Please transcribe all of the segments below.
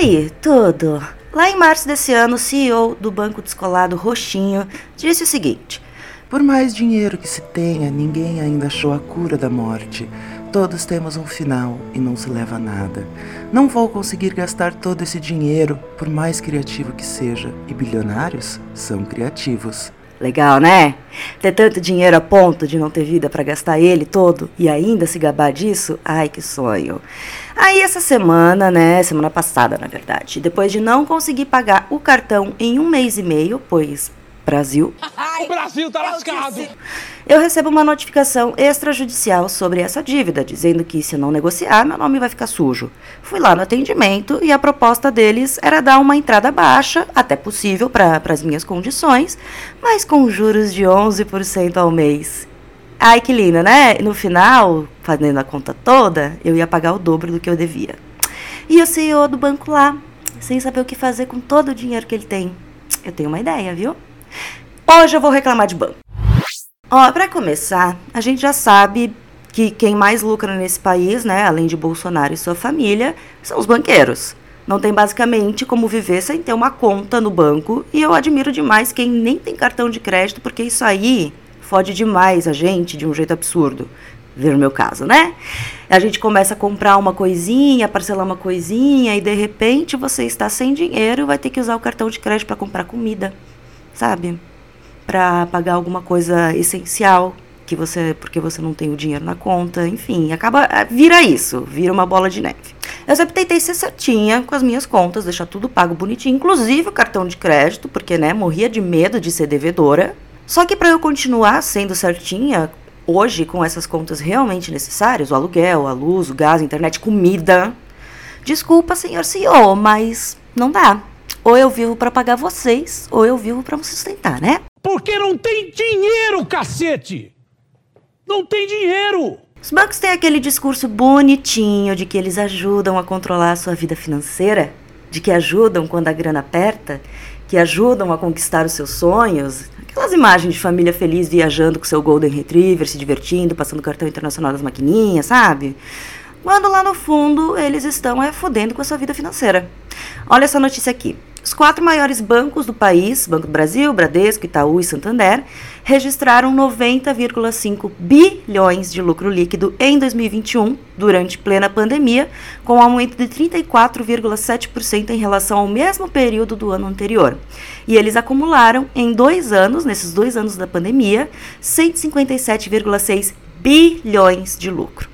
Aí, tudo? Lá em março desse ano, o CEO do Banco Descolado Roxinho disse o seguinte. Por mais dinheiro que se tenha, ninguém ainda achou a cura da morte. Todos temos um final e não se leva nada. Não vou conseguir gastar todo esse dinheiro, por mais criativo que seja, e bilionários são criativos. Legal, né? Ter tanto dinheiro a ponto de não ter vida para gastar ele todo e ainda se gabar disso? Ai, que sonho. Aí essa semana, né, semana passada, na verdade, depois de não conseguir pagar o cartão em um mês e meio, pois Brasil. o Brasil tá lascado! Eu recebo uma notificação extrajudicial sobre essa dívida, dizendo que se eu não negociar, meu nome vai ficar sujo. Fui lá no atendimento e a proposta deles era dar uma entrada baixa, até possível para as minhas condições, mas com juros de 11% ao mês. Ai, que linda, né? No final, fazendo a conta toda, eu ia pagar o dobro do que eu devia. E o CEO do banco lá, sem saber o que fazer com todo o dinheiro que ele tem. Eu tenho uma ideia, viu? Hoje eu vou reclamar de banco. Ó, para começar, a gente já sabe que quem mais lucra nesse país, né, além de Bolsonaro e sua família, são os banqueiros. Não tem basicamente como viver sem ter uma conta no banco, e eu admiro demais quem nem tem cartão de crédito, porque isso aí fode demais a gente de um jeito absurdo. Ver o meu caso, né? A gente começa a comprar uma coisinha, parcelar uma coisinha, e de repente você está sem dinheiro e vai ter que usar o cartão de crédito para comprar comida sabe? Para pagar alguma coisa essencial que você, porque você não tem o dinheiro na conta, enfim, acaba eh, vira isso, vira uma bola de neve. Eu sempre tentei ser certinha com as minhas contas, deixar tudo pago bonitinho, inclusive o cartão de crédito, porque né, morria de medo de ser devedora. Só que para eu continuar sendo certinha hoje com essas contas realmente necessárias, o aluguel, a luz, o gás, a internet, comida, desculpa, senhor CEO, mas não dá. Ou eu vivo para pagar vocês, ou eu vivo para me sustentar, né? Porque não tem dinheiro, cacete! Não tem dinheiro! Os bancos têm aquele discurso bonitinho de que eles ajudam a controlar a sua vida financeira, de que ajudam quando a grana aperta, que ajudam a conquistar os seus sonhos. Aquelas imagens de família feliz viajando com seu Golden Retriever, se divertindo, passando cartão internacional das maquininhas, sabe? Quando lá no fundo eles estão é fodendo com a sua vida financeira. Olha essa notícia aqui. Os quatro maiores bancos do país, Banco do Brasil, Bradesco, Itaú e Santander, registraram 90,5 bilhões de lucro líquido em 2021, durante plena pandemia, com um aumento de 34,7% em relação ao mesmo período do ano anterior. E eles acumularam, em dois anos, nesses dois anos da pandemia, 157,6 bilhões de lucro.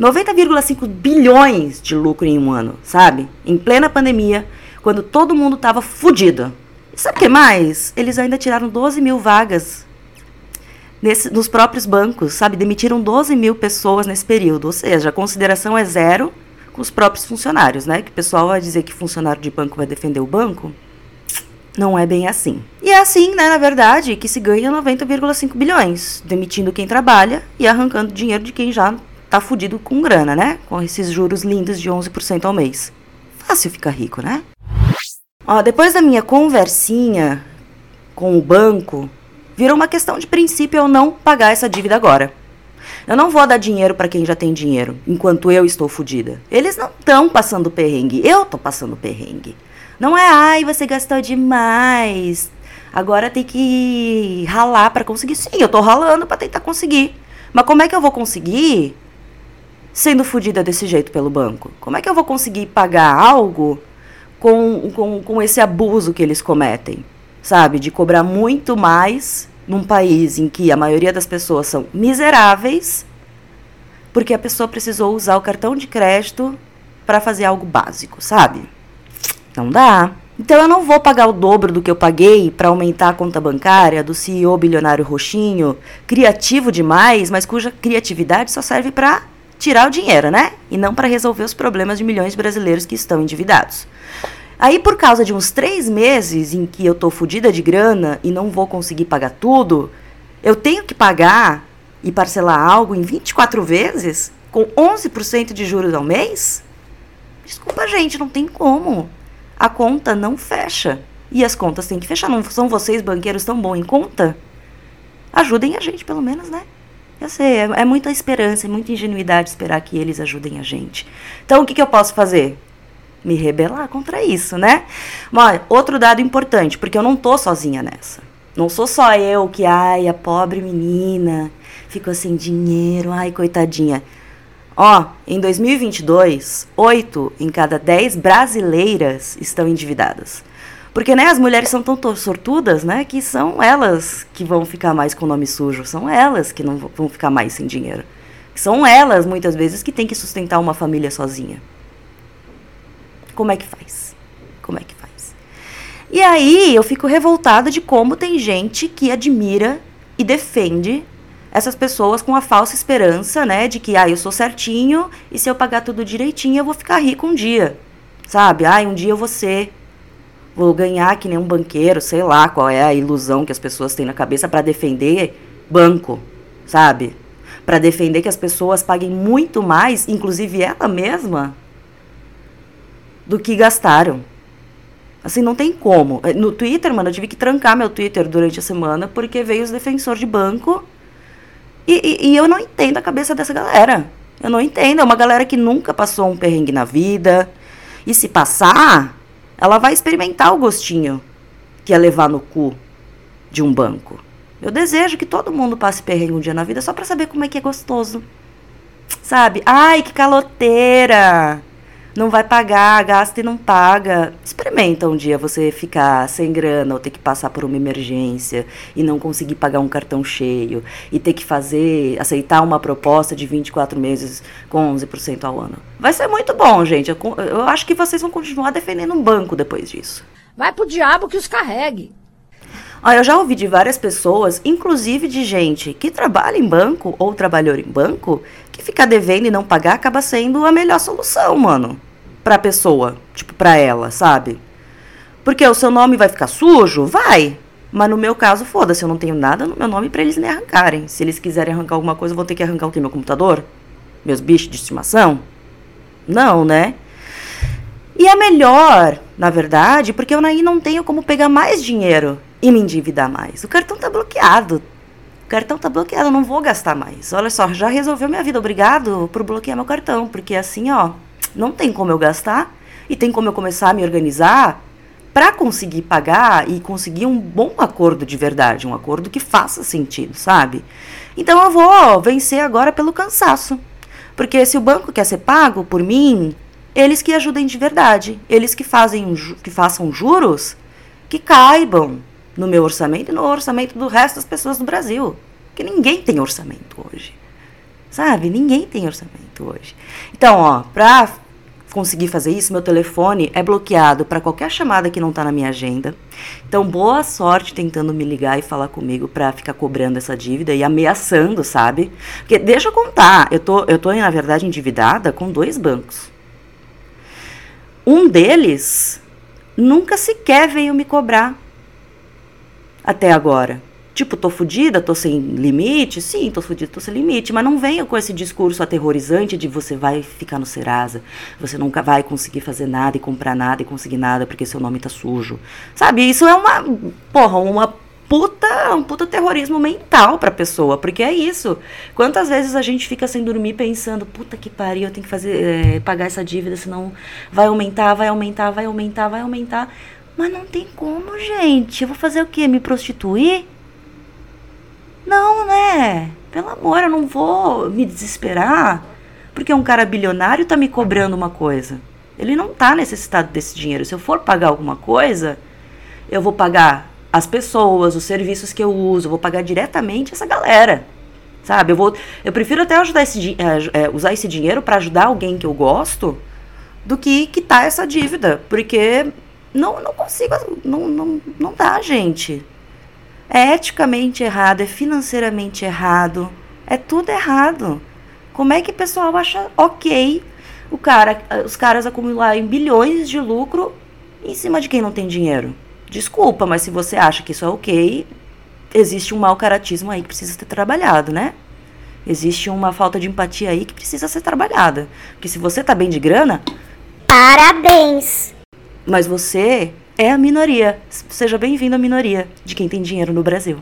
90,5 bilhões de lucro em um ano, sabe? Em plena pandemia, quando todo mundo estava fudido. E sabe o que mais? Eles ainda tiraram 12 mil vagas nesse, nos próprios bancos, sabe? Demitiram 12 mil pessoas nesse período. Ou seja, a consideração é zero com os próprios funcionários, né? Que o pessoal vai dizer que funcionário de banco vai defender o banco. Não é bem assim. E é assim, né, na verdade, que se ganha 90,5 bilhões, demitindo quem trabalha e arrancando dinheiro de quem já tá fudido com grana, né? Com esses juros lindos de 11% ao mês. Fácil ficar rico, né? Ó, depois da minha conversinha com o banco, virou uma questão de princípio eu não pagar essa dívida agora. Eu não vou dar dinheiro para quem já tem dinheiro, enquanto eu estou fodida. Eles não estão passando perrengue, eu tô passando perrengue. Não é, ai, você gastou demais. Agora tem que ralar para conseguir. Sim, eu tô ralando para tentar conseguir. Mas como é que eu vou conseguir sendo fodida desse jeito pelo banco? Como é que eu vou conseguir pagar algo com, com, com esse abuso que eles cometem, sabe? De cobrar muito mais num país em que a maioria das pessoas são miseráveis, porque a pessoa precisou usar o cartão de crédito para fazer algo básico, sabe? Não dá. Então eu não vou pagar o dobro do que eu paguei para aumentar a conta bancária do CEO bilionário roxinho, criativo demais, mas cuja criatividade só serve para tirar o dinheiro, né? E não para resolver os problemas de milhões de brasileiros que estão endividados. Aí, por causa de uns três meses em que eu tô fodida de grana e não vou conseguir pagar tudo, eu tenho que pagar e parcelar algo em 24 vezes, com 11% de juros ao mês? Desculpa, gente, não tem como. A conta não fecha. E as contas têm que fechar. Não são vocês, banqueiros, tão bom em conta? Ajudem a gente, pelo menos, né? Eu sei, é, é muita esperança, é muita ingenuidade esperar que eles ajudem a gente. Então, o que, que eu posso fazer? Me rebelar contra isso, né? Mas, outro dado importante, porque eu não tô sozinha nessa. Não sou só eu que, ai, a pobre menina ficou sem dinheiro, ai, coitadinha. Ó, em 2022, 8 em cada 10 brasileiras estão endividadas. Porque, né, as mulheres são tão sortudas, né, que são elas que vão ficar mais com o nome sujo, são elas que não vão ficar mais sem dinheiro. São elas, muitas vezes, que têm que sustentar uma família sozinha. Como é que faz? Como é que faz? E aí eu fico revoltada de como tem gente que admira e defende essas pessoas com a falsa esperança, né, de que ah, eu sou certinho e se eu pagar tudo direitinho eu vou ficar rico um dia. Sabe? Ah, um dia eu vou ser vou ganhar que nem um banqueiro, sei lá qual é a ilusão que as pessoas têm na cabeça para defender banco, sabe? Para defender que as pessoas paguem muito mais, inclusive ela mesma, do que gastaram. Assim, não tem como. Eh, no Twitter, mano, eu tive que trancar meu Twitter durante a semana porque veio os defensores de banco e, e, e eu não entendo a cabeça dessa galera. Eu não entendo. É uma galera que nunca passou um perrengue na vida. E se passar, ela vai experimentar o gostinho que é levar no cu de um banco. Eu desejo que todo mundo passe perrengue um dia na vida só para saber como é que é gostoso. Sabe? Ai, que caloteira! Não vai pagar, gasta e não paga. Experimenta um dia você ficar sem grana ou ter que passar por uma emergência e não conseguir pagar um cartão cheio e ter que fazer, aceitar uma proposta de 24 meses com 11% ao ano. Vai ser muito bom, gente. Eu, eu acho que vocês vão continuar defendendo um banco depois disso. Vai pro diabo que os carregue. Ah, eu já ouvi de várias pessoas, inclusive de gente que trabalha em banco ou trabalhou em banco, que ficar devendo e não pagar acaba sendo a melhor solução, mano pra pessoa, tipo, pra ela, sabe? Porque o seu nome vai ficar sujo? Vai. Mas no meu caso, foda-se, eu não tenho nada no meu nome para eles nem arrancarem. Se eles quiserem arrancar alguma coisa, eu vou ter que arrancar o quê? Meu computador? Meus bichos de estimação? Não, né? E é melhor, na verdade, porque eu aí não tenho como pegar mais dinheiro e me endividar mais. O cartão tá bloqueado. O cartão tá bloqueado, eu não vou gastar mais. Olha só, já resolveu minha vida. Obrigado por bloquear meu cartão, porque assim, ó, não tem como eu gastar e tem como eu começar a me organizar para conseguir pagar e conseguir um bom acordo de verdade, um acordo que faça sentido, sabe? Então eu vou vencer agora pelo cansaço. Porque se o banco quer ser pago por mim, eles que ajudem de verdade, eles que fazem que façam juros que caibam no meu orçamento e no orçamento do resto das pessoas do Brasil. Que ninguém tem orçamento hoje. Sabe? Ninguém tem orçamento hoje. Então, ó, para conseguir fazer isso, meu telefone é bloqueado para qualquer chamada que não está na minha agenda. Então, boa sorte tentando me ligar e falar comigo para ficar cobrando essa dívida e ameaçando, sabe? Porque deixa eu contar, eu tô, eu tô na verdade endividada com dois bancos. Um deles nunca sequer veio me cobrar até agora. Tipo, tô fodida, tô sem limite? Sim, tô fodida, tô sem limite. Mas não venha com esse discurso aterrorizante de você vai ficar no Serasa, você nunca vai conseguir fazer nada e comprar nada e conseguir nada porque seu nome tá sujo. Sabe? Isso é uma. Porra, uma puta, um puta terrorismo mental pra pessoa, porque é isso. Quantas vezes a gente fica sem dormir pensando, puta que pariu, eu tenho que fazer, é, pagar essa dívida, senão vai aumentar, vai aumentar, vai aumentar, vai aumentar. Mas não tem como, gente. Eu vou fazer o quê? Me prostituir? Não, né? Pelo amor, eu não vou me desesperar porque um cara bilionário está me cobrando uma coisa. Ele não está necessitado desse dinheiro. Se eu for pagar alguma coisa, eu vou pagar as pessoas, os serviços que eu uso, eu vou pagar diretamente essa galera. Sabe? Eu, vou, eu prefiro até ajudar esse, é, usar esse dinheiro para ajudar alguém que eu gosto do que quitar essa dívida. Porque não, não consigo. Não, não, não dá, gente. É eticamente errado, é financeiramente errado, é tudo errado. Como é que o pessoal acha ok o cara, os caras acumularem bilhões de lucro em cima de quem não tem dinheiro? Desculpa, mas se você acha que isso é ok, existe um mau caratismo aí que precisa ser trabalhado, né? Existe uma falta de empatia aí que precisa ser trabalhada. Porque se você tá bem de grana. Parabéns! Mas você é a minoria. Seja bem-vindo à minoria de quem tem dinheiro no Brasil.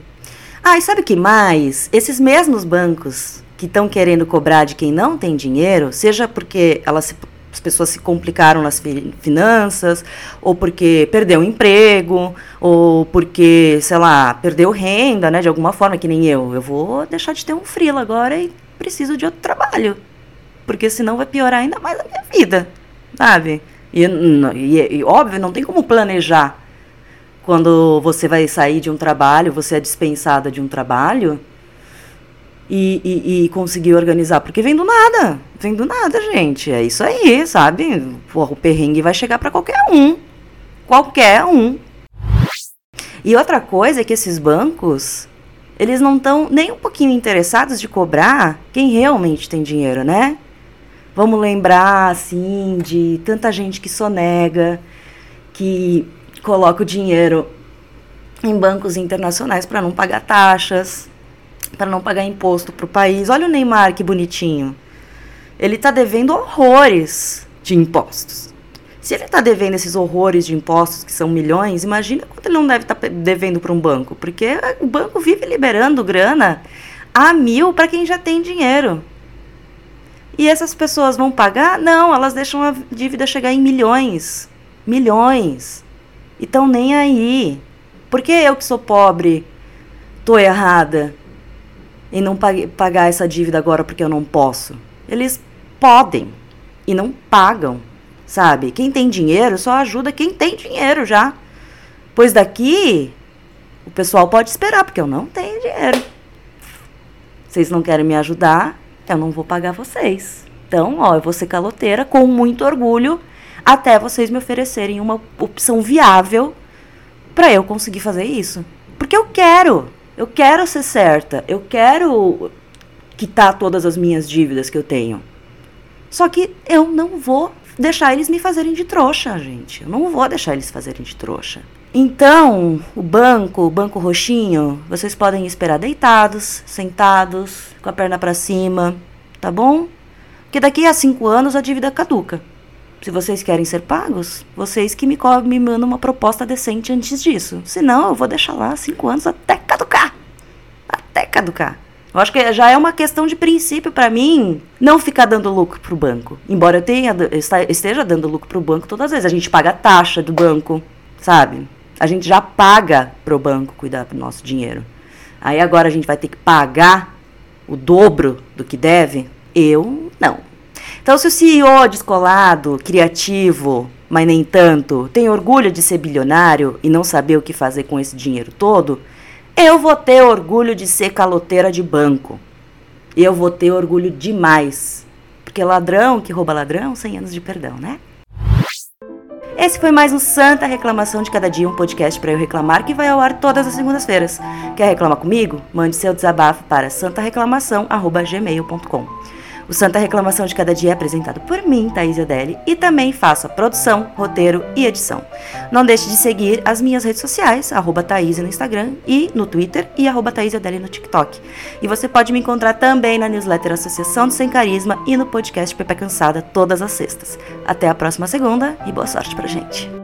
Ah, e sabe o que mais? Esses mesmos bancos que estão querendo cobrar de quem não tem dinheiro, seja porque elas se, as pessoas se complicaram nas fi finanças, ou porque perdeu o emprego, ou porque, sei lá, perdeu renda, né, de alguma forma, que nem eu. Eu vou deixar de ter um frila agora e preciso de outro trabalho. Porque senão vai piorar ainda mais a minha vida, sabe? E, e, e óbvio, não tem como planejar quando você vai sair de um trabalho, você é dispensada de um trabalho e, e, e, conseguir organizar. Porque vem do nada. Vem do nada, gente. É isso aí, sabe? O perrengue vai chegar para qualquer um. Qualquer um. E outra coisa é que esses bancos, eles não estão nem um pouquinho interessados de cobrar quem realmente tem dinheiro, né? Vamos lembrar, assim, de tanta gente que sonega, que coloca o dinheiro em bancos internacionais para não pagar taxas, para não pagar imposto para o país. Olha o Neymar que bonitinho. Ele está devendo horrores de impostos. Se ele está devendo esses horrores de impostos, que são milhões, imagina quanto ele não deve estar tá devendo para um banco. Porque o banco vive liberando grana a mil para quem já tem dinheiro. E essas pessoas vão pagar? Não, elas deixam a dívida chegar em milhões. Milhões. E estão nem aí. Por que eu que sou pobre tô errada? e não pagar essa dívida agora porque eu não posso. Eles podem e não pagam, sabe? Quem tem dinheiro só ajuda quem tem dinheiro já. Pois daqui o pessoal pode esperar, porque eu não tenho dinheiro. Vocês não querem me ajudar, eu não vou pagar vocês. Então, ó, eu vou ser caloteira com muito orgulho até vocês me oferecerem uma opção viável para eu conseguir fazer isso. Porque eu quero. Eu quero ser certa, eu quero quitar todas as minhas dívidas que eu tenho. Só que eu não vou deixar eles me fazerem de trouxa, gente. Eu não vou deixar eles fazerem de trouxa. Então, o banco, o banco roxinho, vocês podem esperar deitados, sentados, com a perna para cima, tá bom? Porque daqui a cinco anos a dívida caduca. Se vocês querem ser pagos, vocês que me, me mandam uma proposta decente antes disso. Senão, eu vou deixar lá cinco anos até caducar. Até caducar. Eu acho que já é uma questão de princípio para mim não ficar dando lucro pro banco. Embora eu tenha, esteja dando lucro pro banco todas as vezes. A gente paga a taxa do banco, sabe? A gente já paga pro banco cuidar do nosso dinheiro. Aí agora a gente vai ter que pagar o dobro do que deve? Eu não. Então, se o CEO descolado, criativo, mas nem tanto, tem orgulho de ser bilionário e não saber o que fazer com esse dinheiro todo, eu vou ter orgulho de ser caloteira de banco. Eu vou ter orgulho demais. Porque ladrão que rouba ladrão, 100 anos de perdão, né? Esse foi mais um Santa Reclamação de Cada Dia, um podcast para eu reclamar que vai ao ar todas as segundas-feiras. Quer reclamar comigo? Mande seu desabafo para santareclamação.gmail.com. O Santa Reclamação de Cada Dia é apresentado por mim, Thaís Adeli, e também faço a produção, roteiro e edição. Não deixe de seguir as minhas redes sociais, arroba Thaís no Instagram e no Twitter e arroba Thaís Adeli no TikTok. E você pode me encontrar também na newsletter Associação do Sem Carisma e no podcast Pepe Cansada todas as sextas. Até a próxima segunda e boa sorte pra gente.